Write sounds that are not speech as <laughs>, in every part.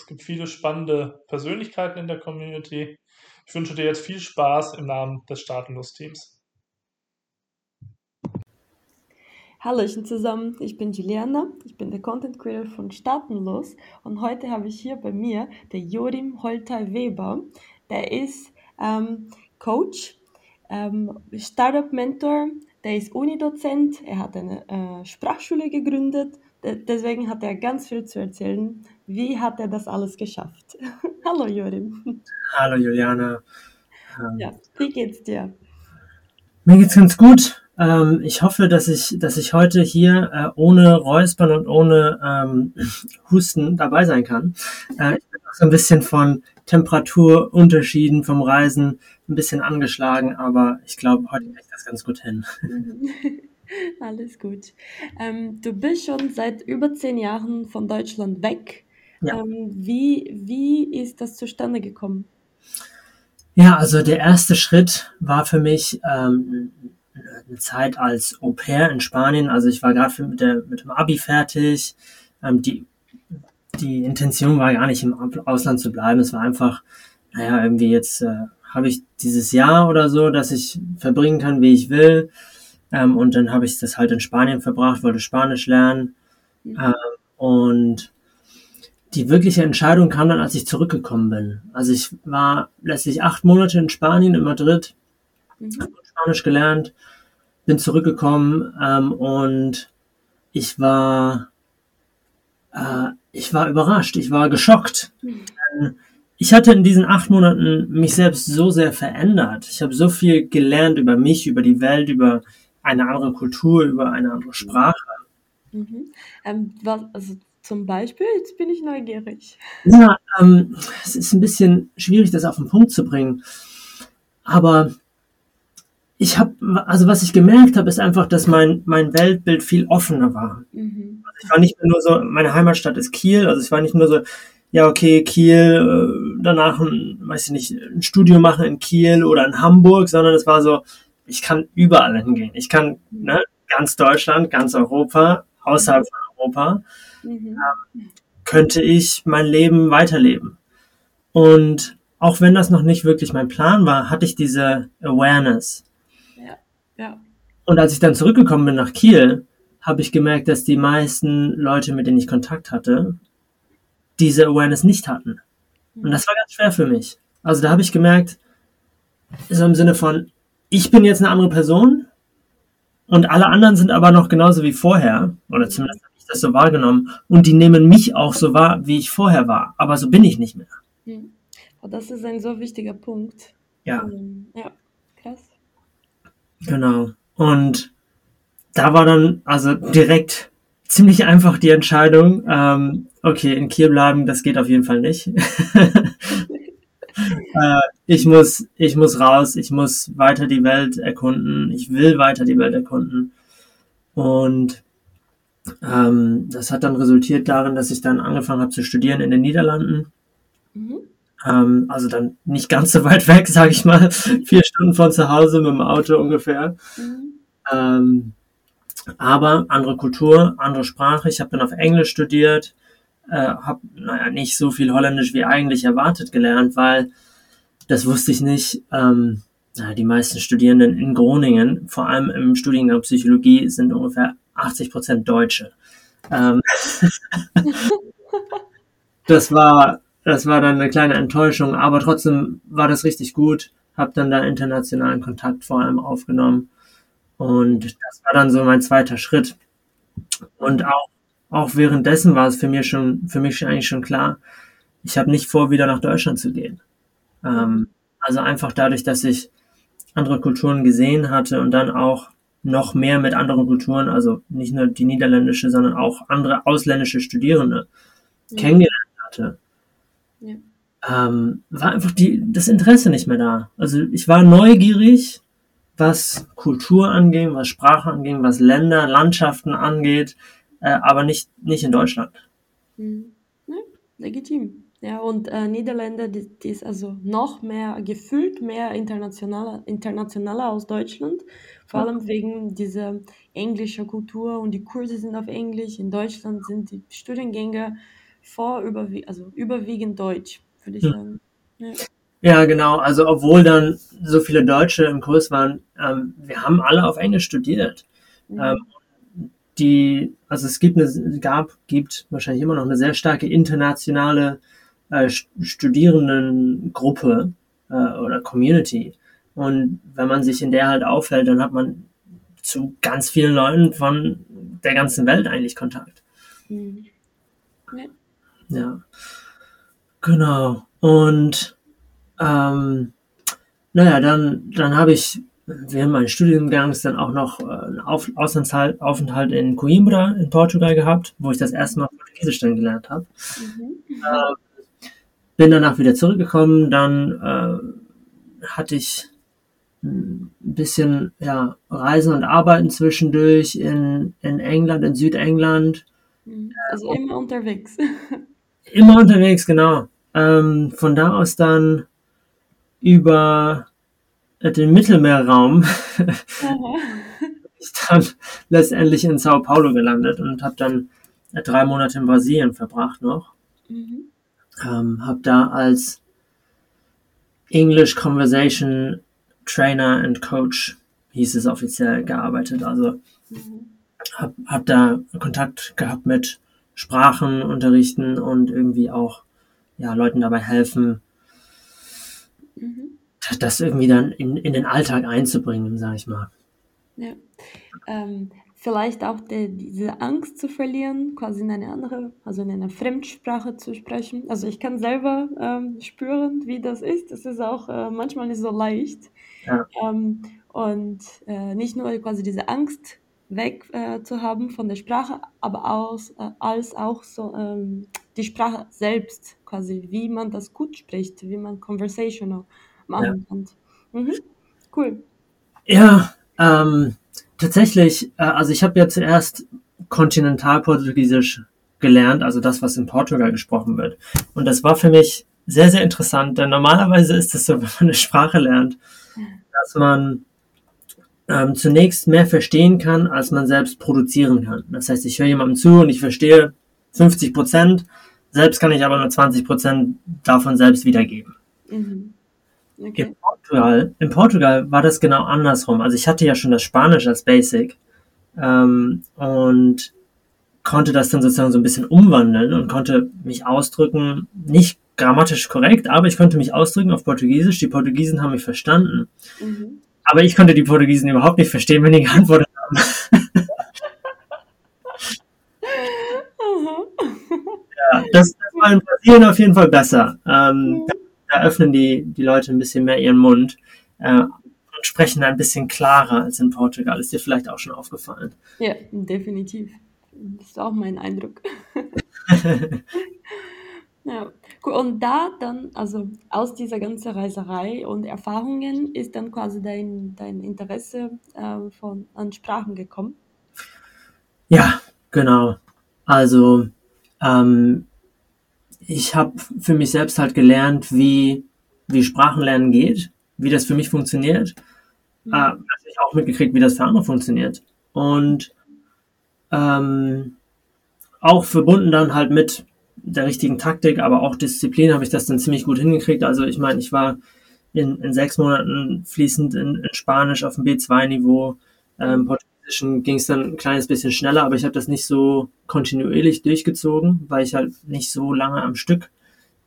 Es gibt viele spannende Persönlichkeiten in der Community. Ich wünsche dir jetzt viel Spaß im Namen des Staatenlos-Teams. Hallöchen zusammen, ich bin Juliana, ich bin der Content Creator von Staatenlos und heute habe ich hier bei mir der Jorim Holter Weber. Der ist ähm, Coach, ähm, Startup-Mentor, der ist Unidozent, er hat eine äh, Sprachschule gegründet, deswegen hat er ganz viel zu erzählen. Wie hat er das alles geschafft? <laughs> Hallo Jorim. Hallo Juliana. Ähm, ja, wie geht's dir? Mir geht's ganz gut. Ähm, ich hoffe, dass ich, dass ich heute hier äh, ohne Räuspern und ohne ähm, <clears throat> Husten dabei sein kann. Äh, ich bin auch so ein bisschen von Temperaturunterschieden vom Reisen ein bisschen angeschlagen, aber ich glaube, heute kriege ich das ganz gut hin. <laughs> <laughs> Alles gut. Ähm, du bist schon seit über zehn Jahren von Deutschland weg. Ja. Ähm, wie, wie ist das zustande gekommen? Ja, also der erste Schritt war für mich ähm, eine Zeit als Au pair in Spanien. Also ich war gerade mit, mit dem Abi fertig. Ähm, die die Intention war gar nicht im Ausland zu bleiben. Es war einfach, naja, irgendwie jetzt äh, habe ich dieses Jahr oder so, dass ich verbringen kann, wie ich will. Ähm, und dann habe ich das halt in Spanien verbracht, wollte Spanisch lernen. Mhm. Ähm, und die wirkliche Entscheidung kam dann, als ich zurückgekommen bin. Also ich war letztlich acht Monate in Spanien, in Madrid, mhm. habe Spanisch gelernt, bin zurückgekommen ähm, und ich war äh, ich war überrascht, ich war geschockt. Mhm. Ich hatte in diesen acht Monaten mich selbst so sehr verändert. Ich habe so viel gelernt über mich, über die Welt, über eine andere Kultur, über eine andere Sprache. Mhm. Ähm, was, also zum Beispiel, jetzt bin ich neugierig. Ja, ähm, es ist ein bisschen schwierig, das auf den Punkt zu bringen. Aber ich habe, also was ich gemerkt habe, ist einfach, dass mein, mein Weltbild viel offener war. Mhm. Also ich war nicht nur so, meine Heimatstadt ist Kiel, also ich war nicht nur so, ja, okay, Kiel, äh, danach ein, weiß ich nicht, ein Studium machen in Kiel oder in Hamburg, sondern es war so, ich kann überall hingehen. Ich kann ne, ganz Deutschland, ganz Europa, außerhalb von Europa, mhm. ähm, könnte ich mein Leben weiterleben. Und auch wenn das noch nicht wirklich mein Plan war, hatte ich diese Awareness. Ja. Und als ich dann zurückgekommen bin nach Kiel, habe ich gemerkt, dass die meisten Leute, mit denen ich Kontakt hatte, diese Awareness nicht hatten. Und das war ganz schwer für mich. Also da habe ich gemerkt, so im Sinne von, ich bin jetzt eine andere Person und alle anderen sind aber noch genauso wie vorher, oder zumindest habe ich das so wahrgenommen, und die nehmen mich auch so wahr, wie ich vorher war, aber so bin ich nicht mehr. Hm. Das ist ein so wichtiger Punkt. Ja. Ähm, ja, krass. Genau. Und da war dann also direkt ziemlich einfach die Entscheidung, ähm, okay, in Kiel bleiben, das geht auf jeden Fall nicht. <laughs> äh, ich muss, ich muss raus, ich muss weiter die Welt erkunden, ich will weiter die Welt erkunden. Und ähm, das hat dann resultiert darin, dass ich dann angefangen habe zu studieren in den Niederlanden. Mhm. Ähm, also dann nicht ganz so weit weg, <laughs> sage ich mal. Vier Stunden von zu Hause mit dem Auto ungefähr. Mhm. Ähm, aber andere Kultur, andere Sprache. Ich habe dann auf Englisch studiert, äh, habe naja nicht so viel Holländisch wie eigentlich erwartet gelernt, weil das wusste ich nicht. Ähm, die meisten Studierenden in Groningen, vor allem im Studiengang Psychologie, sind ungefähr 80 Prozent Deutsche. Ähm, <laughs> das war das war dann eine kleine Enttäuschung, aber trotzdem war das richtig gut. Hab dann da internationalen Kontakt vor allem aufgenommen. Und das war dann so mein zweiter Schritt. Und auch, auch währenddessen war es für mich schon, für mich eigentlich schon klar, ich habe nicht vor, wieder nach Deutschland zu gehen. Ähm, also einfach dadurch, dass ich andere Kulturen gesehen hatte und dann auch noch mehr mit anderen Kulturen, also nicht nur die niederländische, sondern auch andere ausländische Studierende ja. kennengelernt hatte, ähm, war einfach die, das Interesse nicht mehr da. Also ich war neugierig, was Kultur anging, was Sprache anging, was Länder, Landschaften angeht, äh, aber nicht, nicht in Deutschland. Mhm. Ja, legitim. Ja, und äh, Niederländer, die, die ist also noch mehr gefühlt mehr internationaler, internationaler aus Deutschland, vor Ja. allem wegen dieser englischen Kultur und die Kurse sind auf Englisch. In Deutschland sind die Studiengänge vor überwie also überwiegend Deutsch, würde ich Hm. sagen. Ja. Ja, genau. Also obwohl dann so viele Deutsche im Kurs waren, ähm, wir haben alle auf Englisch studiert. Ähm, Mhm. Die, also es gibt eine, gab, gibt wahrscheinlich immer noch eine sehr starke internationale äh, St- Studierendengruppe äh, oder Community. Und wenn man sich in der halt aufhält, dann hat man zu ganz vielen Leuten von der ganzen Welt eigentlich Kontakt. Mhm. Ja. Ja, genau. Und ähm, naja, dann, dann habe ich während meines Studiengangs dann auch noch äh, einen Auf Auslandshalt- Aufenthalt in Coimbra in Portugal gehabt, wo ich das erste Mal Portugiesisch dann gelernt habe. Mhm. Äh, bin danach wieder zurückgekommen, dann äh, hatte ich ein bisschen ja, Reisen und Arbeiten zwischendurch in, in England, in Südengland. Mhm. Also immer unterwegs. Immer unterwegs, genau. Ähm, von da aus dann über äh, den Mittelmeerraum <laughs> Aha. ich dann letztendlich in Sao Paulo gelandet und habe dann äh, drei Monate in Brasilien verbracht noch. Mhm. Ähm, habe da als English Conversation Trainer and Coach hieß es offiziell gearbeitet. Also Mhm. habe hab da Kontakt gehabt mit Sprachen unterrichten und irgendwie auch ja, Leuten dabei helfen, Mhm. Das irgendwie dann in, in den Alltag einzubringen, sag ich mal. Ja. Ähm, vielleicht auch die, diese Angst zu verlieren, quasi in eine andere, also in einer Fremdsprache zu sprechen. Also ich kann selber ähm, spüren, wie das ist. Es ist auch äh, manchmal nicht so leicht. Ja. Ähm, und äh, nicht nur quasi diese Angst weg äh, zu haben von der Sprache, aber aus, äh, als auch so ähm, die Sprache selbst, quasi, wie man das gut spricht, wie man conversational machen kann. Mhm. Cool. Ja, ähm, tatsächlich, äh, also ich habe ja zuerst Kontinentalportugiesisch gelernt, also das, was in Portugal gesprochen wird. Und das war für mich sehr, sehr interessant, denn normalerweise ist es so, <laughs> wenn man eine Sprache lernt, dass man ähm, zunächst mehr verstehen kann, als man selbst produzieren kann. Das heißt, ich höre jemandem zu und ich verstehe 50 Prozent, selbst kann ich aber nur 20 Prozent davon selbst wiedergeben. Mhm. Okay. In Portugal, in Portugal war das genau andersrum. Also ich hatte ja schon das Spanisch als Basic ähm, und konnte das dann sozusagen so ein bisschen umwandeln und konnte mich ausdrücken, nicht grammatisch korrekt, aber ich konnte mich ausdrücken auf Portugiesisch. Die Portugiesen haben mich verstanden. Mhm. Aber ich konnte die Portugiesen überhaupt nicht verstehen, wenn die geantwortet haben. Aha. <laughs> Ja, das, das war in Brasilien auf jeden Fall besser. Ähm, da, da öffnen die, die Leute ein bisschen mehr ihren Mund äh, und sprechen ein bisschen klarer als in Portugal. Ist dir vielleicht auch schon aufgefallen? Ja, definitiv. Das ist auch mein Eindruck. <laughs> Ja, cool. Und da dann, also aus dieser ganzen Reiserei und Erfahrungen ist dann quasi dein, dein Interesse äh, von, an Sprachen gekommen. Ja, genau. Also ähm, ich habe für mich selbst halt gelernt, wie, wie Sprachenlernen geht, wie das für mich funktioniert. Mhm. Äh, also ich auch mitgekriegt, wie das für andere funktioniert. Und ähm, auch verbunden dann halt mit der richtigen Taktik, aber auch Disziplin habe ich das dann ziemlich gut hingekriegt. Also ich meine, ich war in, in sechs Monaten fließend in, in Spanisch auf dem B2-Niveau. Ähm, Portugiesischen ging es dann ein kleines bisschen schneller, aber ich habe das nicht so kontinuierlich durchgezogen, weil ich halt nicht so lange am Stück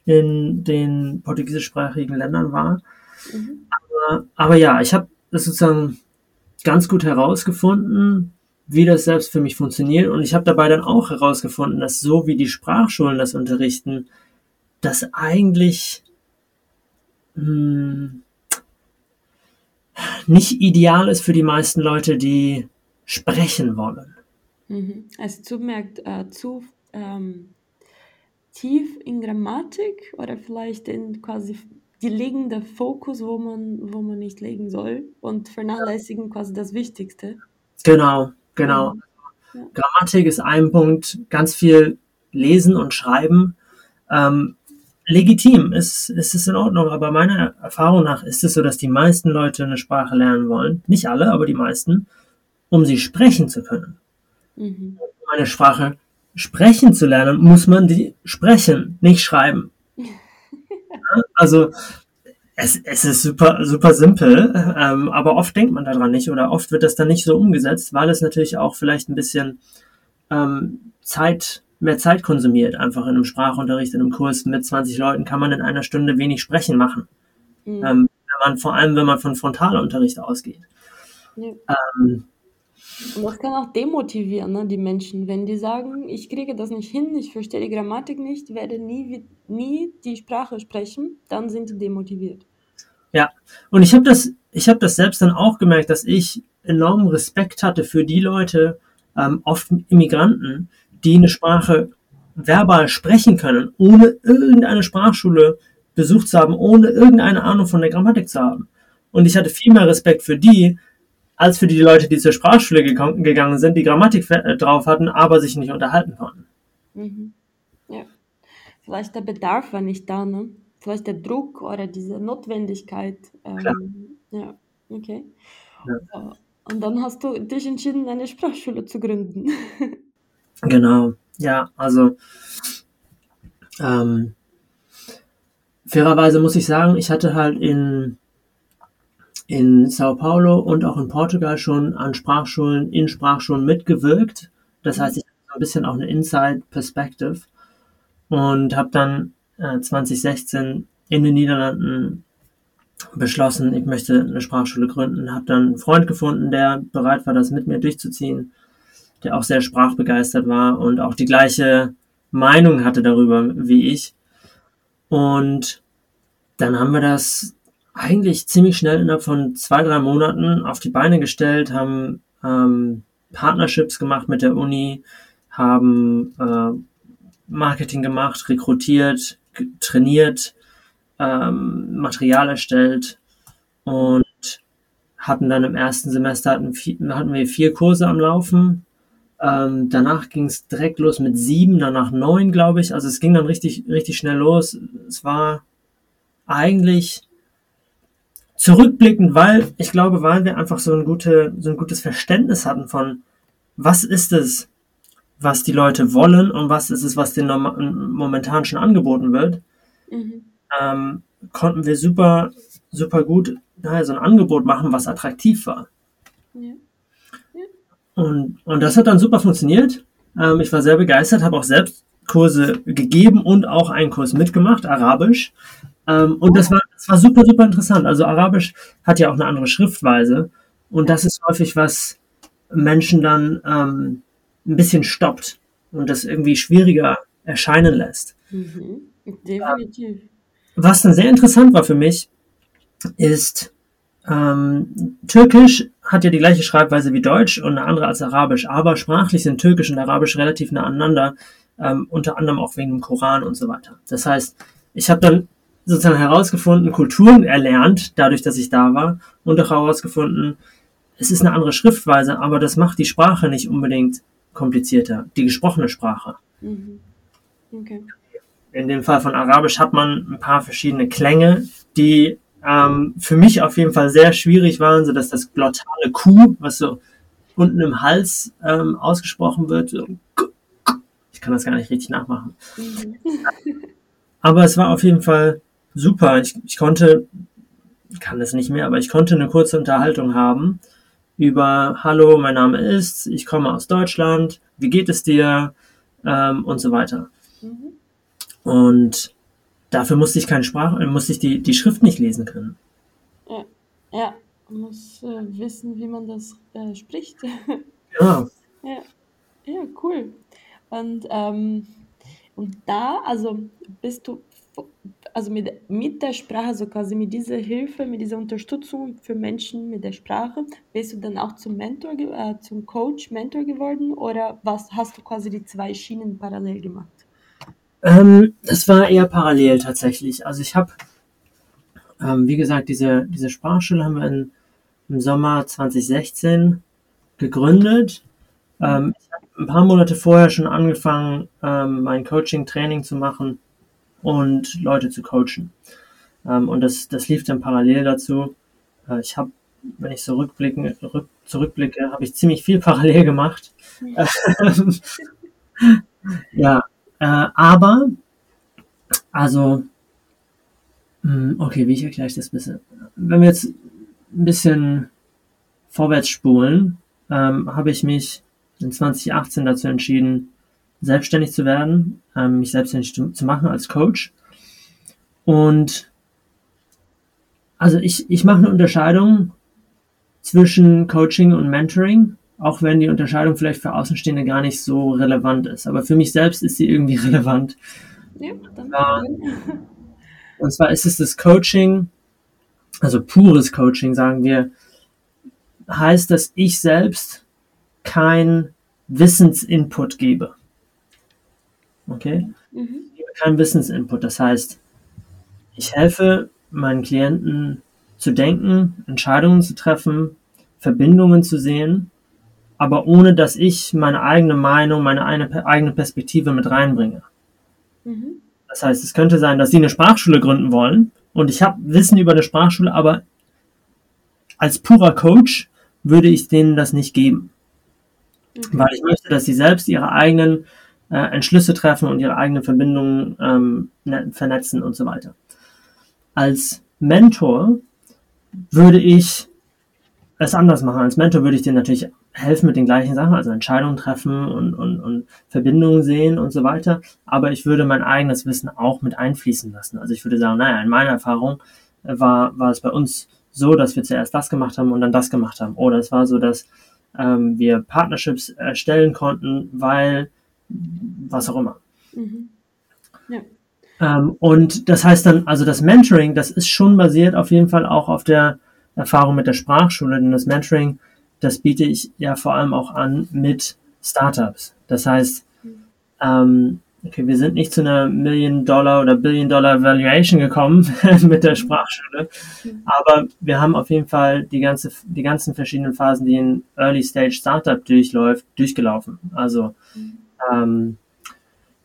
in den portugiesischsprachigen Ländern war. Mhm. Aber, aber ja, ich habe das sozusagen ganz gut herausgefunden, wie das selbst für mich funktioniert. Und ich habe dabei dann auch herausgefunden, dass so wie die Sprachschulen das unterrichten, das eigentlich mh, nicht ideal ist für die meisten Leute, die sprechen wollen. Mhm. Also zu, merkt, äh, zu, ähm, tief in Grammatik oder vielleicht in quasi die liegende Fokus, wo man, wo man nicht legen soll und vernachlässigen quasi das Wichtigste. Genau, genau. Ja. Grammatik ist ein Punkt, ganz viel lesen und schreiben. Ähm, legitim, ist, ist es in Ordnung, aber meiner Erfahrung nach ist es so, dass die meisten Leute eine Sprache lernen wollen, nicht alle, aber die meisten, um sie sprechen zu können. Mhm. Um eine Sprache sprechen zu lernen, muss man die sprechen, nicht schreiben. <laughs> also es, es ist super, super simpel, ähm, aber oft denkt man daran nicht oder oft wird das dann nicht so umgesetzt, weil es natürlich auch vielleicht ein bisschen ähm, Zeit, mehr Zeit konsumiert. Einfach in einem Sprachunterricht, in einem Kurs mit 20 Leuten kann man in einer Stunde wenig Sprechen machen. Mhm. Ähm, wenn man, vor allem, wenn man von Frontalunterricht ausgeht. Ja. Ähm, und das kann auch demotivieren, ne, die Menschen. Wenn die sagen, ich kriege das nicht hin, ich verstehe die Grammatik nicht, werde nie, nie die Sprache sprechen, dann sind die demotiviert. Ja, und ich habe das, ich das selbst dann auch gemerkt, dass ich enormen Respekt hatte für die Leute, ähm, oft Immigranten, die eine Sprache verbal sprechen können, ohne irgendeine Sprachschule besucht zu haben, ohne irgendeine Ahnung von der Grammatik zu haben. Und ich hatte viel mehr Respekt für die, als für die Leute, die zur Sprachschule gegangen sind, die Grammatik äh, drauf hatten, aber sich nicht unterhalten konnten. Mhm. Ja. Vielleicht der Bedarf war nicht da, ne? Vielleicht der Druck oder diese Notwendigkeit. Ähm, ja, okay. Ja. Und dann hast du dich entschieden, eine Sprachschule zu gründen. <laughs> genau, ja, also ähm, fairerweise muss ich sagen, ich hatte halt in in Sao Paulo und auch in Portugal schon an Sprachschulen, in Sprachschulen mitgewirkt. Das heißt, ich habe ein bisschen auch eine Inside Perspective und habe dann äh, 2016 in den Niederlanden beschlossen, ich möchte eine Sprachschule gründen. Habe dann einen Freund gefunden, der bereit war, das mit mir durchzuziehen, der auch sehr sprachbegeistert war und auch die gleiche Meinung hatte darüber wie ich. Und dann haben wir das eigentlich ziemlich schnell innerhalb von zwei, drei Monaten auf die Beine gestellt, haben ähm, Partnerships gemacht mit der Uni, haben äh, Marketing gemacht, rekrutiert, trainiert, ähm, Material erstellt und hatten dann im ersten Semester hatten, hatten wir vier Kurse am Laufen. Ähm, danach ging es direkt los mit sieben, danach neun, glaube ich. Also es ging dann richtig, richtig schnell los. Es war eigentlich zurückblickend, weil ich glaube, weil wir einfach so ein, gute, so ein gutes Verständnis hatten von, was ist es, was die Leute wollen und was ist es, was denen momentan schon angeboten wird, mhm. ähm, konnten wir super, super gut naja, so ein Angebot machen, was attraktiv war. Ja. Ja. Und, und das hat dann super funktioniert. Ähm, ich war sehr begeistert, habe auch selbst Kurse gegeben und auch einen Kurs mitgemacht, Arabisch. Ähm, und das war, das war super, super interessant. Also Arabisch hat ja auch eine andere Schriftweise. Und das ist häufig, was Menschen dann ähm, ein bisschen stoppt und das irgendwie schwieriger erscheinen lässt. Mhm. Definitiv. Was dann sehr interessant war für mich, ist, ähm, Türkisch hat ja die gleiche Schreibweise wie Deutsch und eine andere als Arabisch, aber sprachlich sind Türkisch und Arabisch relativ nah aneinander, ähm, unter anderem auch wegen dem Koran und so weiter. Das heißt, ich habe dann sozusagen herausgefunden, Kulturen erlernt, dadurch, dass ich da war, und auch herausgefunden, es ist eine andere Schriftweise, aber das macht die Sprache nicht unbedingt komplizierter, die gesprochene Sprache. Mhm. Okay. In dem Fall von Arabisch hat man ein paar verschiedene Klänge, die ähm, für mich auf jeden Fall sehr schwierig waren, so dass das glottale Q, was so unten im Hals ähm, ausgesprochen wird, so, ich kann das gar nicht richtig nachmachen. Mhm. Aber es war auf jeden Fall super. Ich, ich konnte, kann es nicht mehr, aber ich konnte eine kurze Unterhaltung haben über Hallo, mein Name ist, ich komme aus Deutschland, wie geht es dir ähm, und so weiter. Mhm. Und dafür musste ich keine Sprache, musste ich die, die Schrift nicht lesen können. Ja, ja. man muss äh, wissen, wie man das äh, spricht. <laughs> Ja. ja. Ja, cool. Und, ähm, und da, also bist du also mit, mit der Sprache, so quasi mit dieser Hilfe, mit dieser Unterstützung für Menschen mit der Sprache, bist du dann auch zum Mentor, äh, zum Coach, Mentor geworden oder was hast du quasi die zwei Schienen parallel gemacht? Ähm, das war eher parallel tatsächlich. Also ich habe, ähm, wie gesagt, diese, diese Sprachschule haben wir in, im Sommer 2016 gegründet. Ähm, ich habe ein paar Monate vorher schon angefangen, ähm, mein Coaching-Training zu machen und Leute zu coachen. Ähm, und das, das lief dann parallel dazu. Äh, ich habe, wenn ich so rückblicken, rück, zurückblicke, habe ich ziemlich viel <laughs> parallel gemacht. <laughs> ja, äh, aber, also, mh, hm, okay, wie ich erkläre ich das ein bisschen? Wenn wir jetzt ein bisschen vorwärts spulen, ähm, habe ich mich in 2018 dazu entschieden, selbstständig zu werden, ähm, mich selbstständig zu, zu machen als Coach. Und also ich, ich mache eine Unterscheidung zwischen Coaching und Mentoring, auch wenn die Unterscheidung vielleicht für Außenstehende gar nicht so relevant ist. Aber für mich selbst ist sie irgendwie <laughs> relevant. Ja, dann und zwar ist es das Coaching, also pures Coaching, sagen wir, heißt, dass ich selbst kein Wissensinput gebe. Okay? Mhm. Ich gebe keinen Wissensinput. Das heißt, ich helfe meinen Klienten zu denken, Entscheidungen zu treffen, Verbindungen zu sehen, aber ohne dass ich meine eigene Meinung, meine eigene Perspektive mit reinbringe. Mhm. Das heißt, es könnte sein, dass Sie eine Sprachschule gründen wollen und ich habe Wissen über eine Sprachschule, aber als purer Coach würde ich denen das nicht geben. Mhm. Weil ich möchte, dass sie selbst ihre eigenen äh, Entschlüsse treffen und ihre eigenen Verbindungen ähm, ne, vernetzen und so weiter. Als Mentor würde ich es anders machen. Als Mentor würde ich dir natürlich helfen mit den gleichen Sachen, also Entscheidungen treffen und, und, und Verbindungen sehen und so weiter. Aber ich würde mein eigenes Wissen auch mit einfließen lassen. Also ich würde sagen, naja, in meiner Erfahrung war, war es bei uns so, dass wir zuerst das gemacht haben und dann das gemacht haben. Oder es war so, dass ähm, wir Partnerships erstellen konnten, weil was auch immer. Mhm. Ja. Ähm, und das heißt dann, also das Mentoring, das ist schon basiert auf jeden Fall auch auf der Erfahrung mit der Sprachschule, denn das Mentoring, das biete ich ja vor allem auch an mit Startups. Das heißt, ähm, okay, wir sind nicht zu einer Million Dollar oder Billion Dollar Valuation gekommen <laughs> mit der Sprachschule, aber wir haben auf jeden Fall die ganze, die ganzen verschiedenen Phasen, die ein Early Stage Startup durchläuft, durchgelaufen. Also ähm,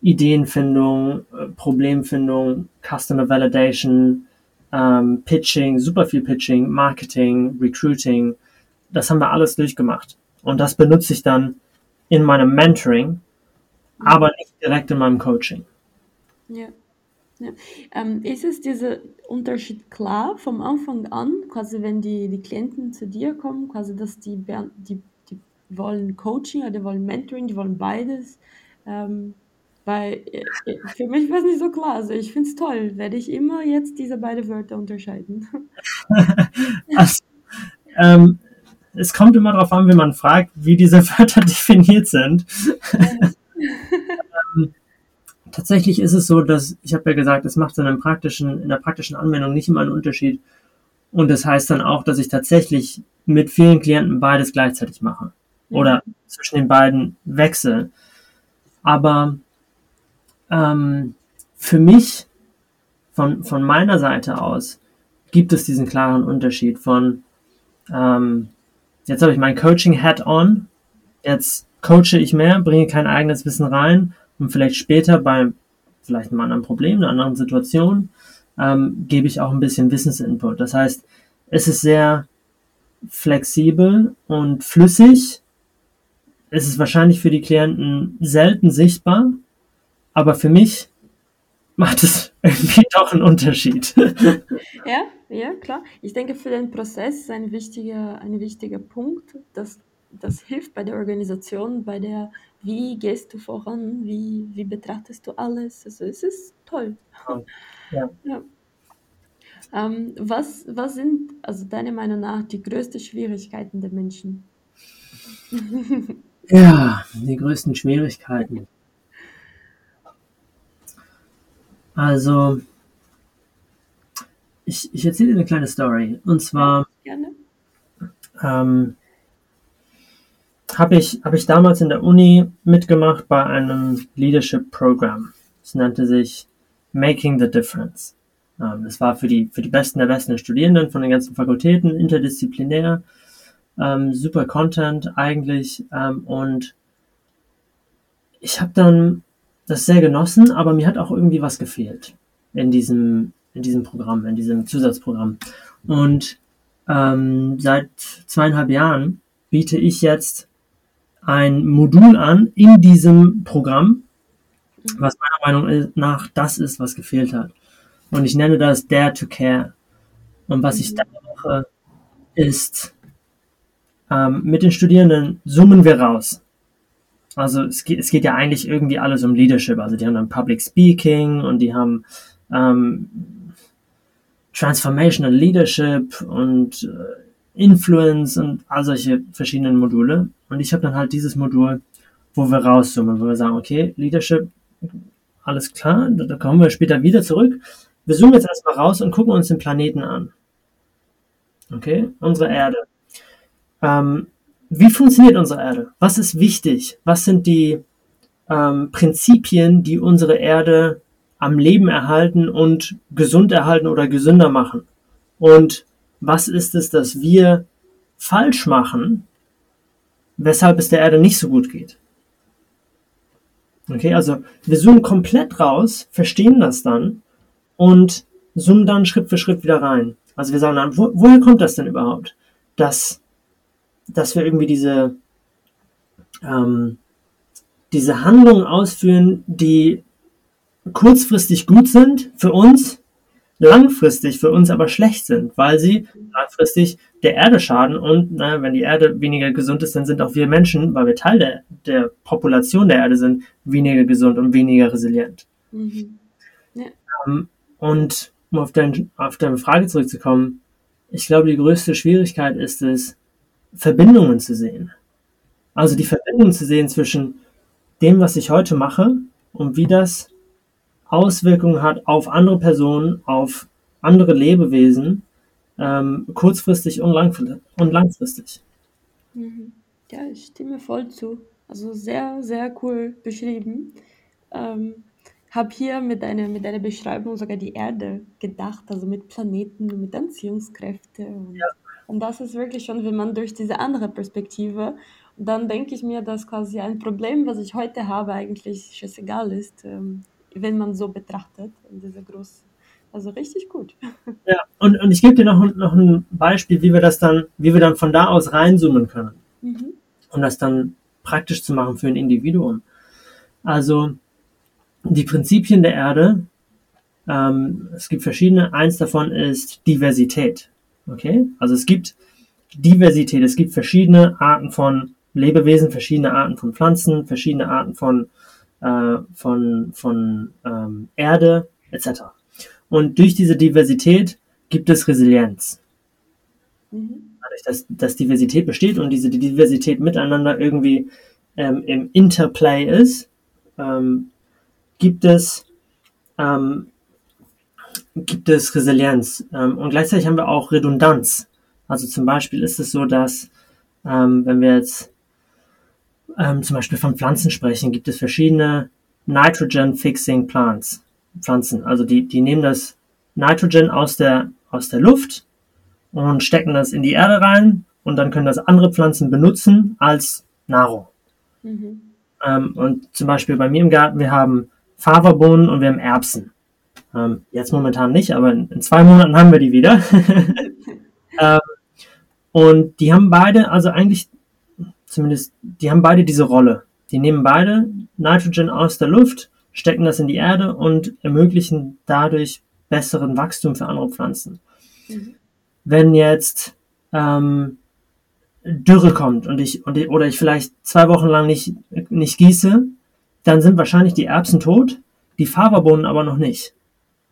Ideenfindung, äh, Problemfindung, Customer Validation, ähm, Pitching, super viel Pitching, Marketing, Recruiting. Das haben wir alles durchgemacht. Und das benutze ich dann in meinem Mentoring, aber nicht direkt in meinem Coaching. Ja. ja. Ähm, ist es dieser Unterschied klar vom Anfang an, quasi wenn die, die Klienten zu dir kommen, quasi dass die, die, die wollen Coaching oder die wollen Mentoring, die wollen beides? Ähm, weil äh, äh, für mich war es nicht so klar. Also ich finde es toll. Werde ich immer jetzt diese beiden Wörter unterscheiden. <laughs> also, ähm, es kommt immer darauf an, wie man fragt, wie diese <laughs> Wörter definiert sind. <laughs> ähm, tatsächlich ist es so, dass ich habe ja gesagt, es macht in, einem praktischen, in der praktischen Anwendung nicht immer einen Unterschied. Und das heißt dann auch, dass ich tatsächlich mit vielen Klienten beides gleichzeitig mache. Oder zwischen den beiden wechsle. Aber ähm, für mich, von, von meiner Seite aus, gibt es diesen klaren Unterschied von, ähm, jetzt habe ich mein Coaching-Hat on, jetzt coache ich mehr, bringe kein eigenes Wissen rein und vielleicht später bei vielleicht einem anderen Problem, einer anderen Situation, ähm, gebe ich auch ein bisschen Wissensinput. Das heißt, es ist sehr flexibel und flüssig. Es ist wahrscheinlich für die Klienten selten sichtbar, aber für mich macht es <laughs> irgendwie doch einen Unterschied. Ja, ja, klar. Ich denke, für den Prozess ist ein wichtiger, ein wichtiger Punkt, dass das hilft bei der Organisation, bei der, wie gehst du voran, wie, wie betrachtest du alles. Also es ist toll. Ja. ja. Ähm, was, was sind, also deiner Meinung nach, die größten Schwierigkeiten der Menschen? <laughs> ja, die größten Schwierigkeiten. Also, ich, ich erzähle dir eine kleine Story. Und zwar ähm, habe ich, hab ich damals in der Uni mitgemacht bei einem Leadership Program. Es nannte sich Making the Difference. Ähm, das war für die, für die Besten der besten Studierenden von den ganzen Fakultäten, interdisziplinär, ähm, super Content eigentlich. Ähm, und ich habe dann das sehr genossen, aber mir hat auch irgendwie was gefehlt in diesem, in diesem Programm, in diesem Zusatzprogramm. Und ähm, seit zweieinhalb Jahren biete ich jetzt ein Modul an in diesem Programm, was meiner Meinung nach das ist, was gefehlt hat. Und ich nenne das Dare to Care. Und was ich da mache, ist, ähm, mit den Studierenden zoomen wir raus. Also es geht, es geht ja eigentlich irgendwie alles um Leadership. Also die haben dann Public Speaking und die haben ähm, Transformational Leadership und äh, Influence und all solche verschiedenen Module. Und ich habe dann halt dieses Modul, wo wir rauszoomen, wo wir sagen, okay, Leadership, alles klar, da kommen wir später wieder zurück. Wir zoomen jetzt erstmal raus und gucken uns den Planeten an. Okay, unsere Erde. Ähm, wie funktioniert unsere Erde? Was ist wichtig? Was sind die ähm, Prinzipien, die unsere Erde am Leben erhalten und gesund erhalten oder gesünder machen? Und was ist es, dass wir falsch machen, weshalb es der Erde nicht so gut geht? Okay, also wir zoomen komplett raus, verstehen das dann und zoomen dann Schritt für Schritt wieder rein. Also wir sagen dann, wo, woher kommt das denn überhaupt? Dass, dass wir irgendwie diese, ähm, diese Handlungen ausführen, die kurzfristig gut sind für uns, langfristig für uns aber schlecht sind, weil sie langfristig der Erde schaden und naja, wenn die Erde weniger gesund ist, dann sind auch wir Menschen, weil wir Teil der, der Population der Erde sind, weniger gesund und weniger resilient. Mhm. Ja. Ähm, und um auf, dein, auf deine Frage zurückzukommen, ich glaube, die größte Schwierigkeit ist es, Verbindungen zu sehen. Also die Verbindung zu sehen zwischen dem, was ich heute mache und wie das Auswirkungen hat auf andere Personen, auf andere Lebewesen, ähm, kurzfristig und, und langfristig. Mhm. Ja, ich stimme voll zu. Also sehr, sehr cool beschrieben. Ähm, habe hier mit deiner, mit deiner Beschreibung sogar die Erde gedacht, also mit Planeten mit Anziehungskräften. Und, ja. Und das ist wirklich schon, wenn man durch diese andere Perspektive, dann denke ich mir, dass quasi ein Problem, was ich heute habe, eigentlich scheißegal ist. Ähm, wenn man so betrachtet, diese groß, also richtig gut. <laughs> Ja, und, und ich gebe dir noch, noch ein Beispiel, wie wir das dann, wie wir dann von da aus reinzoomen können, mhm. um das dann praktisch zu machen für ein Individuum. Also die Prinzipien der Erde, ähm, es gibt verschiedene, eins davon ist Diversität. Okay, also es gibt Diversität, es gibt verschiedene Arten von Lebewesen, verschiedene Arten von Pflanzen, verschiedene Arten von äh, von, von ähm, Erde etc. Und durch diese Diversität gibt es Resilienz. Mhm. Dadurch, dass, dass Diversität besteht und diese Diversität miteinander irgendwie ähm, im Interplay ist, ähm, gibt es ähm, gibt es Resilienz. Ähm, und gleichzeitig haben wir auch Redundanz. Also zum Beispiel ist es so, dass ähm, wenn wir jetzt ähm, zum Beispiel von Pflanzen sprechen, gibt es verschiedene Nitrogen-Fixing Plants, Pflanzen. Also die, die nehmen das Nitrogen aus der, aus der Luft und stecken das in die Erde rein und dann können das andere Pflanzen benutzen als Nahrung. Mhm. Ähm, und zum Beispiel bei mir im Garten, wir haben Faverbohnen und wir haben Erbsen. Ähm, jetzt momentan nicht, aber in, in, zwei Monaten haben wir die wieder. <laughs> ähm, und die haben beide, also eigentlich zumindest, die haben beide diese Rolle. Die nehmen beide Nitrogen aus der Luft, stecken das in die Erde und ermöglichen dadurch besseren Wachstum für andere Pflanzen. Mhm. Wenn jetzt ähm, Dürre kommt und ich, und ich, oder ich vielleicht zwei Wochen lang nicht, nicht gieße, dann sind wahrscheinlich die Erbsen tot, die Faberbohnen aber noch nicht.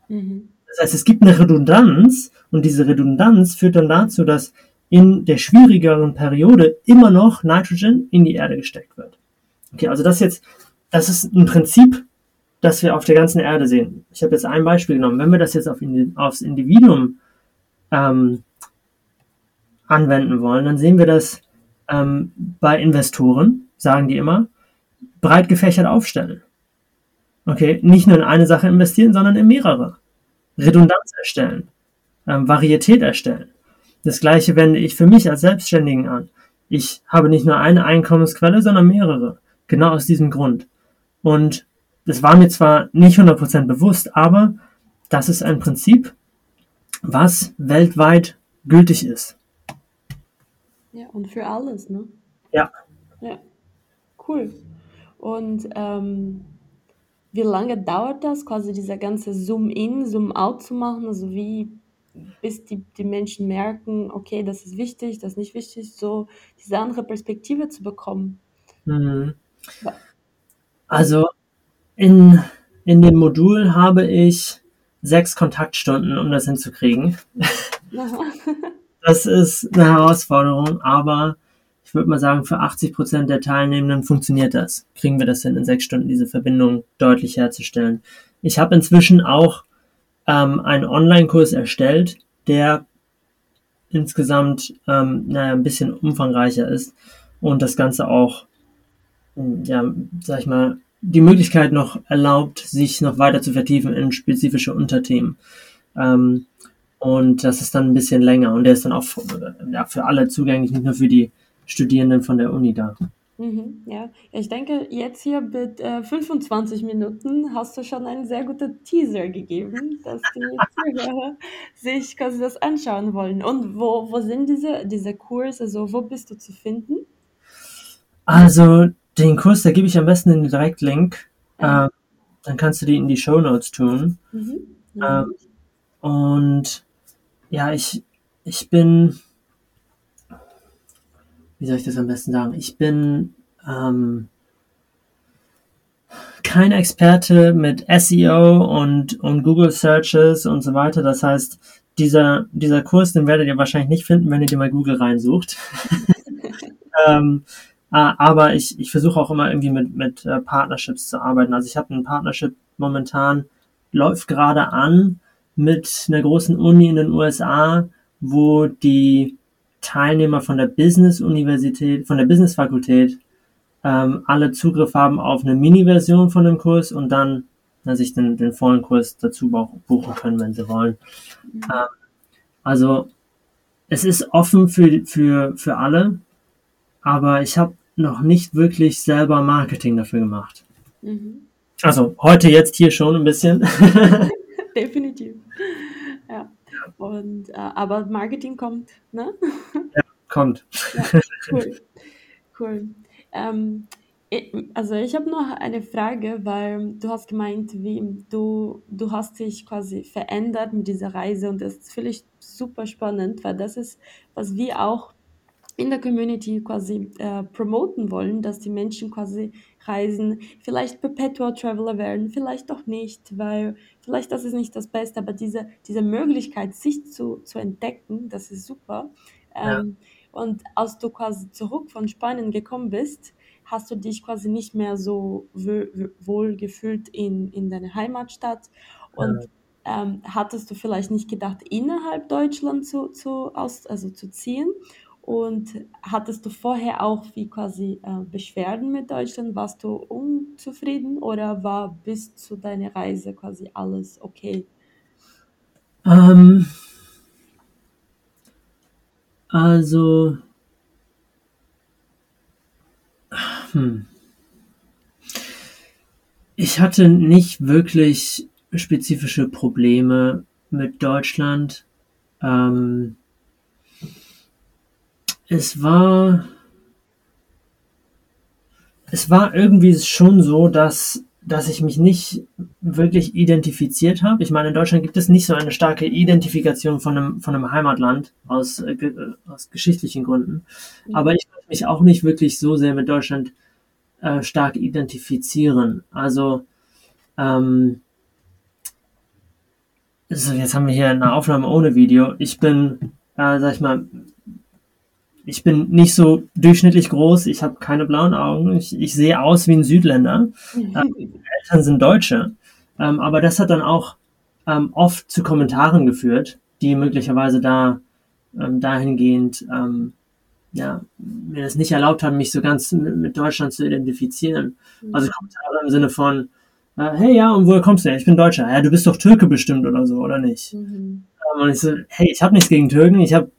Mhm. Das heißt, es gibt eine Redundanz und diese Redundanz führt dann dazu, dass in der schwierigeren Periode immer noch Nitrogen in die Erde gesteckt wird. Okay, also das jetzt, das ist ein Prinzip, das wir auf der ganzen Erde sehen. Ich habe jetzt ein Beispiel genommen. Wenn wir das jetzt auf, aufs Individuum ähm, anwenden wollen, dann sehen wir das ähm, bei Investoren, sagen die immer, breit gefächert aufstellen. Okay, nicht nur in eine Sache investieren, sondern in mehrere. Redundanz erstellen, ähm, Varietät erstellen. Das gleiche wende ich für mich als Selbstständigen an. Ich habe nicht nur eine Einkommensquelle, sondern mehrere. Genau aus diesem Grund. Und das war mir zwar nicht 100% bewusst, aber das ist ein Prinzip, was weltweit gültig ist. Ja, und für alles, ne? Ja. Ja, cool. Und ähm, wie lange dauert das, quasi dieser ganze Zoom-in, Zoom-out zu machen? Also wie, bis die, die Menschen merken, okay, das ist wichtig, das ist nicht wichtig, so diese andere Perspektive zu bekommen. Mhm. Also in, in dem Modul habe ich sechs Kontaktstunden, um das hinzukriegen. <laughs> das ist eine Herausforderung, aber würde mal sagen, für 80 Prozent der Teilnehmenden funktioniert das. Kriegen wir das hin, in sechs Stunden diese Verbindung deutlich herzustellen. Ich habe inzwischen auch ähm, einen Online-Kurs erstellt, der insgesamt ähm, naja, ein bisschen umfangreicher ist und das Ganze auch, ja, sag ich mal, die Möglichkeit noch erlaubt, sich noch weiter zu vertiefen in spezifische Unterthemen. Ähm, und das ist dann ein bisschen länger und der ist dann auch für, ja, für alle zugänglich, nicht nur für die Studierenden von der Uni da. Mhm, ja. ich denke, jetzt hier mit äh, 25 Minuten hast du schon einen sehr guten Teaser gegeben, dass die <laughs> Zuhörer sich quasi das anschauen wollen. Und wo, wo sind diese, diese Kurse? Also, wo bist du zu finden? Also, den Kurs, da gebe ich am besten den Direktlink. Ähm, dann kannst du die in die Show Notes tun. Mhm. Ähm, und ja, ich, ich bin, wie soll ich das am besten sagen? Ich bin ähm, kein Experte mit SEO und, und Google Searches und so weiter. Das heißt, dieser, dieser Kurs, den werdet ihr wahrscheinlich nicht finden, wenn ihr den mal Google reinsucht. <laughs> ähm, äh, aber ich, ich versuche auch immer irgendwie mit, mit äh, Partnerships zu arbeiten. Also ich habe ein Partnership momentan, läuft gerade an mit einer großen Uni in den USA, wo die Teilnehmer von der Business-Universität, von der Business-Fakultät ähm, alle Zugriff haben auf eine Mini-Version von dem Kurs und dann na, sich den, den vollen Kurs dazu buchen können, wenn sie wollen. Ähm, also es ist offen für, für, für alle aber ich habe noch nicht wirklich selber Marketing dafür gemacht. Mhm. Also heute jetzt hier schon ein bisschen. <laughs> Definitiv. Und äh, aber Marketing kommt, ne? <laughs> Ja, kommt. Ja, cool. Cool. Ähm, also ich habe noch eine Frage, weil du hast gemeint, wie du, du hast dich quasi verändert mit dieser Reise und das finde ich super spannend, weil das ist, was wir auch in der Community quasi äh, promoten wollen, dass die Menschen quasi reisen, vielleicht Perpetual Traveler werden, vielleicht doch nicht, weil vielleicht das ist nicht das Beste, aber diese, diese Möglichkeit, sich zu, zu entdecken, das ist super. Ähm, ja. Und als du quasi zurück von Spanien gekommen bist, hast du dich quasi nicht mehr so wohl gefühlt in, in deiner Heimatstadt und ja. ähm, hattest du vielleicht nicht gedacht, innerhalb Deutschland zu, zu, aus, also zu ziehen und hattest du vorher auch wie quasi äh, Beschwerden mit Deutschland? Warst du unzufrieden oder war bis zu deiner Reise quasi alles okay? Ähm, also, hm. ich hatte nicht wirklich spezifische Probleme mit Deutschland. Ähm, es war, es war irgendwie schon so, dass, dass ich mich nicht wirklich identifiziert habe. Ich meine, in Deutschland gibt es nicht so eine starke Identifikation von einem, von einem Heimatland aus, äh, aus geschichtlichen Gründen. Mhm. Aber ich konnte mich auch nicht wirklich so sehr mit Deutschland äh, stark identifizieren. Also, ähm, so, jetzt haben wir hier eine Aufnahme ohne Video. Ich bin, äh, sag ich mal, ich bin nicht so durchschnittlich groß, ich habe keine blauen Augen, ich, ich sehe aus wie ein Südländer. Ähm, Eltern sind Deutsche. Ähm, aber das hat dann auch ähm, oft zu Kommentaren geführt, die möglicherweise da ähm, dahingehend ähm, ja, mir das nicht erlaubt haben, mich so ganz mit, mit Deutschland zu identifizieren. Mhm. Also Kommentare im Sinne von, äh, hey, ja, und woher kommst du denn? Ich bin Deutscher. Ja, du bist doch Türke bestimmt oder so, oder nicht? Mhm. Und ich so, hey, ich habe nichts gegen Türken, ich habe,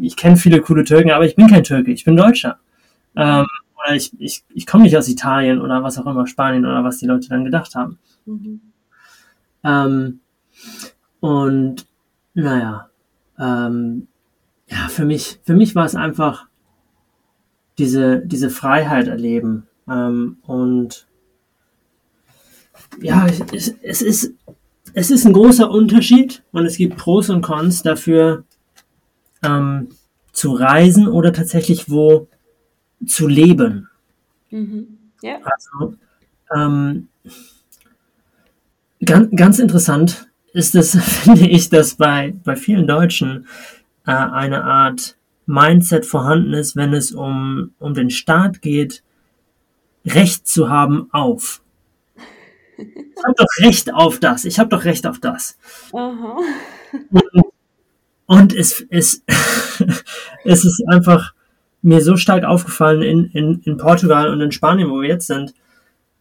ich kenne viele coole Türken, aber ich bin kein Türke, ich bin Deutscher. Ähm, oder ich, ich, ich komme nicht aus Italien oder was auch immer, Spanien oder was die Leute dann gedacht haben. Mhm. Ähm, und naja, ähm, ja, für mich, für mich war es einfach diese, diese Freiheit erleben. Ähm, und ja, es, es, ist, es ist ein großer Unterschied und es gibt Pros und Cons dafür, ähm, zu reisen oder tatsächlich wo zu leben. Mhm. Ja. Also, ähm, ganz, ganz interessant ist es, <laughs> finde ich, dass bei, bei vielen Deutschen äh, eine Art Mindset vorhanden ist, wenn es um, um den Staat geht, Recht zu haben auf. Ich habe doch Recht auf das. Ich habe doch Recht auf das. Aha. Und es, es, <laughs> es ist einfach mir so stark aufgefallen in, in, in Portugal und in Spanien, wo wir jetzt sind,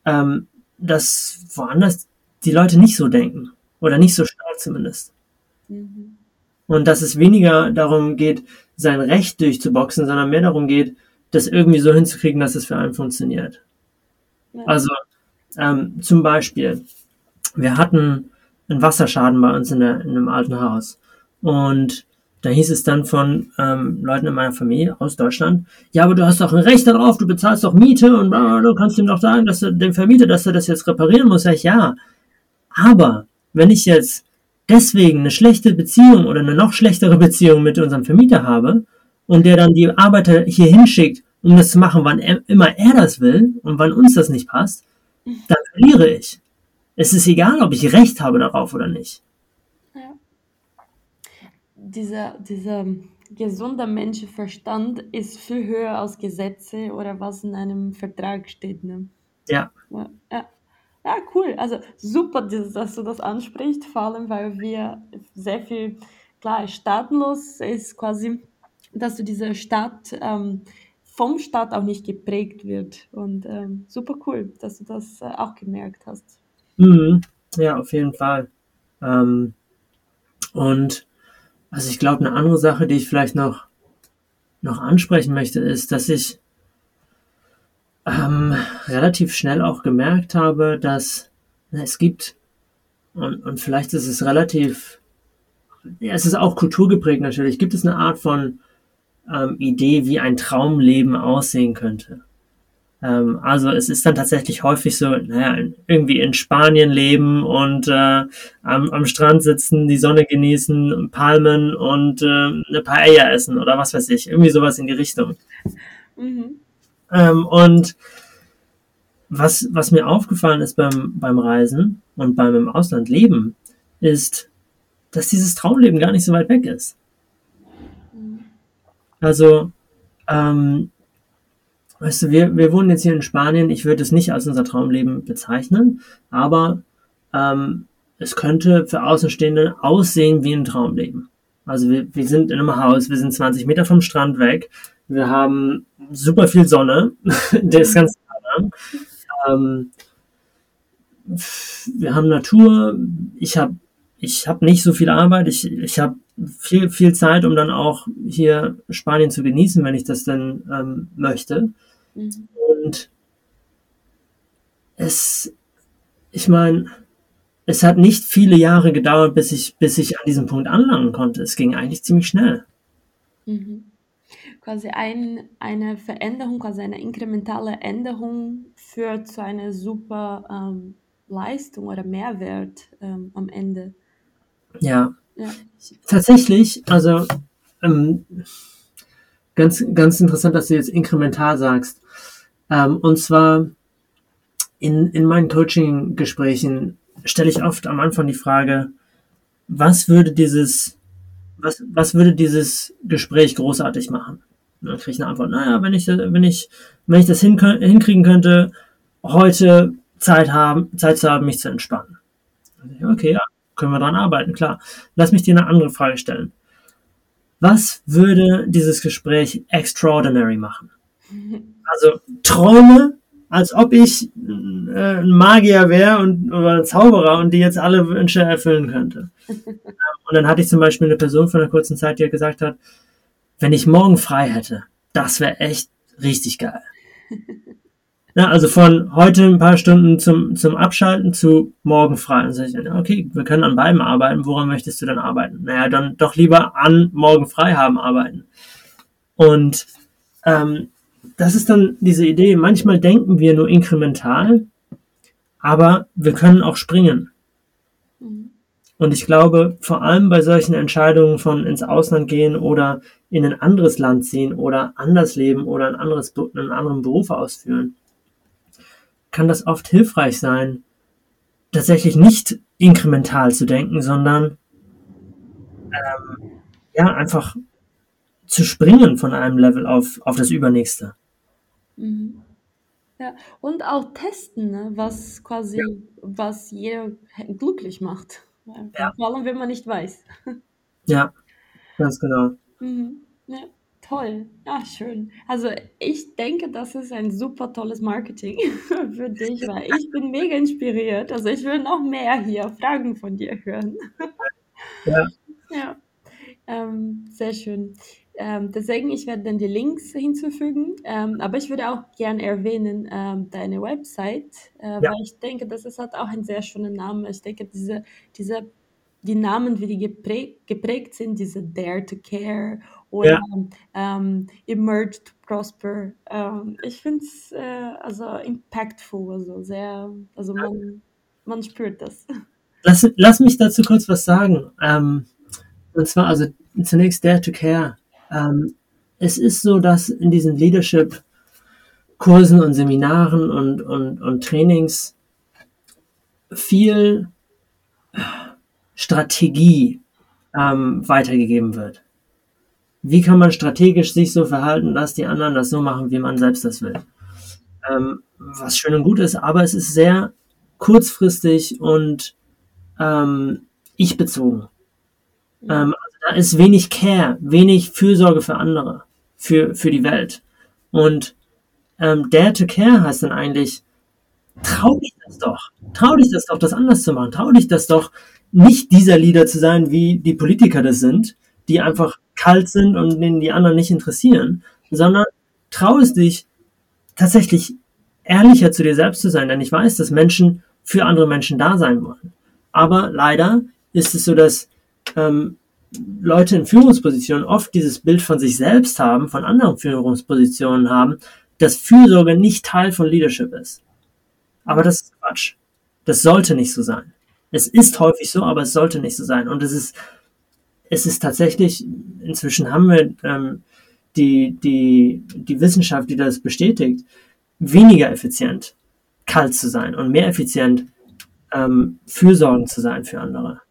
ähm, dass woanders die Leute nicht so denken. Oder nicht so stark zumindest. Mhm. Und dass es weniger darum geht, sein Recht durchzuboxen, sondern mehr darum geht, das irgendwie so hinzukriegen, dass es für einen funktioniert. Ja. Also ähm, zum Beispiel, wir hatten einen Wasserschaden bei uns in, der, in einem alten Haus. Und da hieß es dann von ähm, Leuten in meiner Familie aus Deutschland, ja, aber du hast doch ein Recht darauf, du bezahlst doch Miete und du kannst ihm doch sagen, dass er dem Vermieter, dass er das jetzt reparieren muss. Sag ich, ja. Aber wenn ich jetzt deswegen eine schlechte Beziehung oder eine noch schlechtere Beziehung mit unserem Vermieter habe und der dann die Arbeiter hier hinschickt, um das zu machen, wann er, immer er das will und wann uns das nicht passt, dann verliere ich. Es ist egal, ob ich Recht habe darauf oder nicht. Ja. Dieser, dieser gesunder Menschenverstand ist viel höher als Gesetze oder was in einem Vertrag steht. Ne? Ja. ja. ja. Ja, cool. Also super, dass du das ansprichst, vor allem, weil wir sehr viel, klar, staatenlos ist quasi, dass du diese Stadt ähm, vom Staat auch nicht geprägt wird. Und ähm, super cool, dass du das äh, auch gemerkt hast. Mhm. Ja, auf jeden Fall. Ähm, und also ich glaube, eine andere Sache, die ich vielleicht noch, noch ansprechen möchte, ist, dass ich ähm, relativ schnell auch gemerkt habe, dass na, es gibt, und, und vielleicht ist es relativ, ja, es ist auch kulturgeprägt natürlich, gibt es eine Art von ähm, Idee, wie ein Traumleben aussehen könnte. Ähm, also es ist dann tatsächlich häufig so, naja, irgendwie in Spanien leben und äh, am, am Strand sitzen, die Sonne genießen, Palmen und äh, eine Paella essen oder was weiß ich, irgendwie sowas in die Richtung. Mhm. Ähm, und was, was mir aufgefallen ist beim, beim Reisen und beim im Ausland leben, ist, dass dieses Traumleben gar nicht so weit weg ist. Also, ähm, weißt du, wir, wir wohnen jetzt hier in Spanien. Ich würde es nicht als unser Traumleben bezeichnen, aber ähm, es könnte für Außenstehende aussehen wie ein Traumleben. Also wir, wir sind in einem Haus, wir sind 20 Meter vom Strand weg, wir haben super viel Sonne, <laughs> der ist ganz lang. Ähm, wir haben Natur. Ich habe ich hab nicht so viel Arbeit. Ich, ich habe viel, viel Zeit, um dann auch hier Spanien zu genießen, wenn ich das dann ähm, möchte. Mhm. Und es, ich meine, es hat nicht viele Jahre gedauert, bis ich, bis ich an diesem Punkt anlangen konnte. Es ging eigentlich ziemlich schnell. Mhm quasi ein, eine Veränderung, also eine inkrementale Änderung führt zu einer super ähm, Leistung oder Mehrwert ähm, am Ende. Ja. Ja. Tatsächlich, also ähm, ganz, ganz interessant, dass du jetzt inkremental sagst. Ähm, und zwar in, in meinen Coaching-Gesprächen stelle ich oft am Anfang die Frage, was würde dieses, was, was würde dieses Gespräch großartig machen? dann kriege ich eine Antwort, naja, wenn ich, wenn ich, wenn ich das hin, hinkriegen könnte, heute Zeit haben, Zeit zu haben, mich zu entspannen. Okay, ja, können wir dran arbeiten, klar. Lass mich dir eine andere Frage stellen. Was würde dieses Gespräch extraordinary machen? <laughs> Also Träume als ob ich äh, ein Magier wäre und oder ein Zauberer und die jetzt alle Wünsche erfüllen könnte. <laughs> und dann hatte ich zum Beispiel eine Person von einer kurzen Zeit, die gesagt hat, wenn ich morgen frei hätte, das wäre echt richtig geil. <laughs> Ja, also von heute ein paar Stunden zum, zum Abschalten zu morgen frei. Und sage ich, okay, wir können an beiden arbeiten. Woran möchtest du dann arbeiten? Naja, dann doch lieber an morgen frei haben arbeiten. Und ähm, das ist dann diese Idee. Manchmal denken wir nur inkremental, aber wir können auch springen. Mhm. Und ich glaube, vor allem bei solchen Entscheidungen von ins Ausland gehen oder in ein anderes Land ziehen oder anders leben oder ein anderes, einen anderen Beruf ausführen, kann das oft hilfreich sein, tatsächlich nicht inkremental zu denken, sondern ähm, ja, einfach zu springen von einem Level auf, auf das übernächste. Mhm. Ja, und auch testen, ne, was quasi, ja. was jeder glücklich macht. Ja. Vor allem, wenn man nicht weiß. <laughs> Ja, ganz genau. Mhm. Ja. Toll, ja, schön. Also ich denke, das ist ein super tolles Marketing <laughs> für dich, weil ich bin mega inspiriert. Also ich will noch mehr hier Fragen von dir hören. Ja. Ja, ähm, sehr schön. Ähm, deswegen, ich werde dann die Links hinzufügen, ähm, aber ich würde auch gerne erwähnen ähm, deine Website, äh, ja. weil ich denke, das ist, hat auch einen sehr schönen Namen. Ich denke, diese, diese die Namen, wie die geprägt, geprägt sind, diese Dare to Care oder ja. ähm, Emerge to Prosper. Ähm, ich finde es äh, also impactful, also sehr, also man, man spürt das. Lass, lass mich dazu kurz was sagen. Ähm, und zwar, also zunächst Dare to Care. Es ist so, dass in diesen Leadership-Kursen und Seminaren und, und, und Trainings viel Strategie ähm, weitergegeben wird. Wie kann man strategisch sich so verhalten, dass die anderen das so machen, wie man selbst das will? Ähm, was schön und gut ist, aber es ist sehr kurzfristig und ähm, ich-bezogen. Ähm, also da ist wenig Care, wenig Fürsorge für andere, für, für die Welt. Und ähm, Dare to Care heißt dann eigentlich, trau dich das doch. Trau dich das doch, das anders zu machen. Trau dich das doch, nicht dieser Leader zu sein, wie die Politiker das sind, die einfach kalt sind und denen die anderen nicht interessieren, sondern trau es dich, tatsächlich ehrlicher zu dir selbst zu sein, denn ich weiß, dass Menschen für andere Menschen da sein wollen. Aber leider ist es so, dass ähm, Leute in Führungspositionen oft dieses Bild von sich selbst haben, von anderen Führungspositionen haben, dass Fürsorge nicht Teil von Leadership ist. Aber das ist Quatsch. Das sollte nicht so sein. Es ist häufig so, aber es sollte nicht so sein. Und es ist, es ist tatsächlich, inzwischen haben wir ähm, die, die, die Wissenschaft, die das bestätigt, weniger effizient, kalt zu sein und mehr effizient, ähm, fürsorgend zu sein für andere.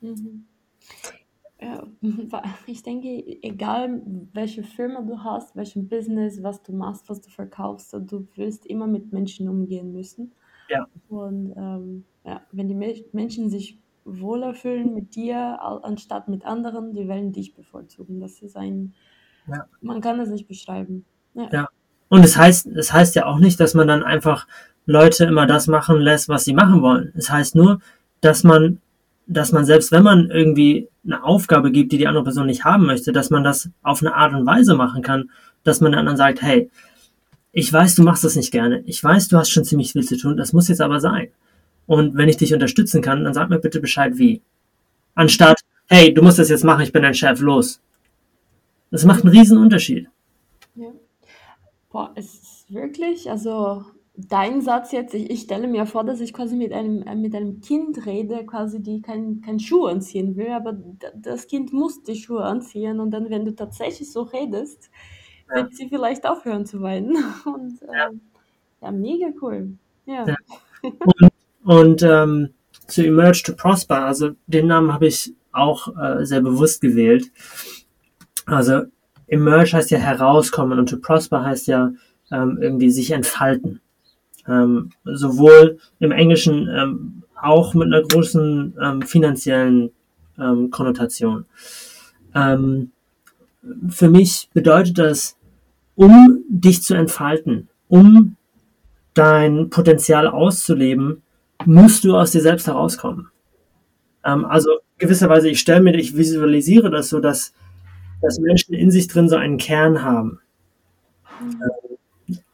Mhm. Ja, <laughs> ich denke, egal welche Firma du hast, welchen Business, was du machst, was du verkaufst, du wirst immer mit Menschen umgehen müssen. Ja. Und ähm, ja, wenn die Menschen sich wohler fühlen mit dir anstatt mit anderen, die werden dich bevorzugen. Das ist ein, ja. man kann das nicht beschreiben. Ja. ja. Und es heißt, es heißt ja auch nicht, dass man dann einfach Leute immer das machen lässt, was sie machen wollen. Es heißt nur, dass man, dass man selbst wenn man irgendwie eine Aufgabe gibt, die die andere Person nicht haben möchte, dass man das auf eine Art und Weise machen kann, dass man den anderen sagt, hey, ich weiß, du machst das nicht gerne. Ich weiß, du hast schon ziemlich viel zu tun. Das muss jetzt aber sein. Und wenn ich dich unterstützen kann, dann sag mir bitte Bescheid wie. Anstatt, hey, du musst das jetzt machen, ich bin dein Chef, los. Das macht einen riesen Unterschied. Ja. Boah, es ist wirklich, also dein Satz jetzt, ich, ich stelle mir vor, dass ich quasi mit einem, äh, mit einem Kind rede, quasi die kein, kein Schuh anziehen will, aber das Kind muss die Schuhe anziehen und dann, wenn du tatsächlich so redest, ja. wird sie vielleicht aufhören zu weinen. <laughs> Und ja, ähm, ja mega cool. Ja. ja. <laughs> Und und ähm, zu Emerge to Prosper, also den Namen habe ich auch äh, sehr bewusst gewählt. Also Emerge heißt ja herauskommen und to prosper heißt ja ähm, irgendwie sich entfalten. Ähm, sowohl im Englischen ähm, auch mit einer großen ähm, finanziellen ähm, Konnotation. Ähm, für mich bedeutet das, um dich zu entfalten, um dein Potenzial auszuleben, musst du aus dir selbst herauskommen. Ähm, also gewisserweise, ich stelle mir, ich visualisiere das so, dass, dass Menschen in sich drin so einen Kern haben.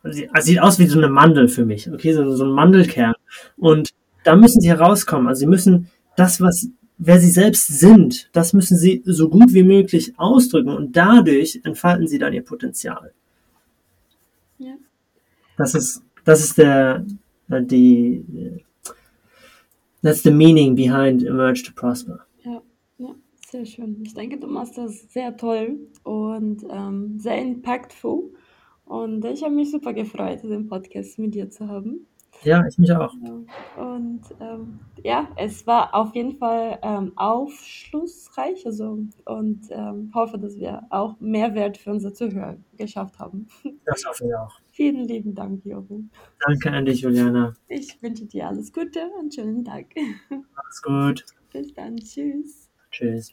Also sieht aus wie so eine Mandel für mich, okay, so, so ein Mandelkern. Und da müssen sie herauskommen. Also sie müssen das, was, wer sie selbst sind, das müssen sie so gut wie möglich ausdrücken und dadurch entfalten sie dann ihr Potenzial. Ja. Das ist, das ist der, die, that's the meaning behind Emerge to Prosper. Ja, ja, sehr schön. Ich denke, du machst das sehr toll und ähm, sehr impactful. Und ich habe mich super gefreut, den Podcast mit dir zu haben. Ja, ich mich auch. Und ähm, ja, es war auf jeden Fall ähm, aufschlussreich also, und ähm, hoffe, dass wir auch Mehrwert für unsere Zuhörer geschafft haben. Das hoffe ich auch. Vielen lieben Dank, Jochen. Danke an dich, Juliana. Ich wünsche dir alles Gute und schönen Tag. Mach's gut. Bis dann. Tschüss. Tschüss.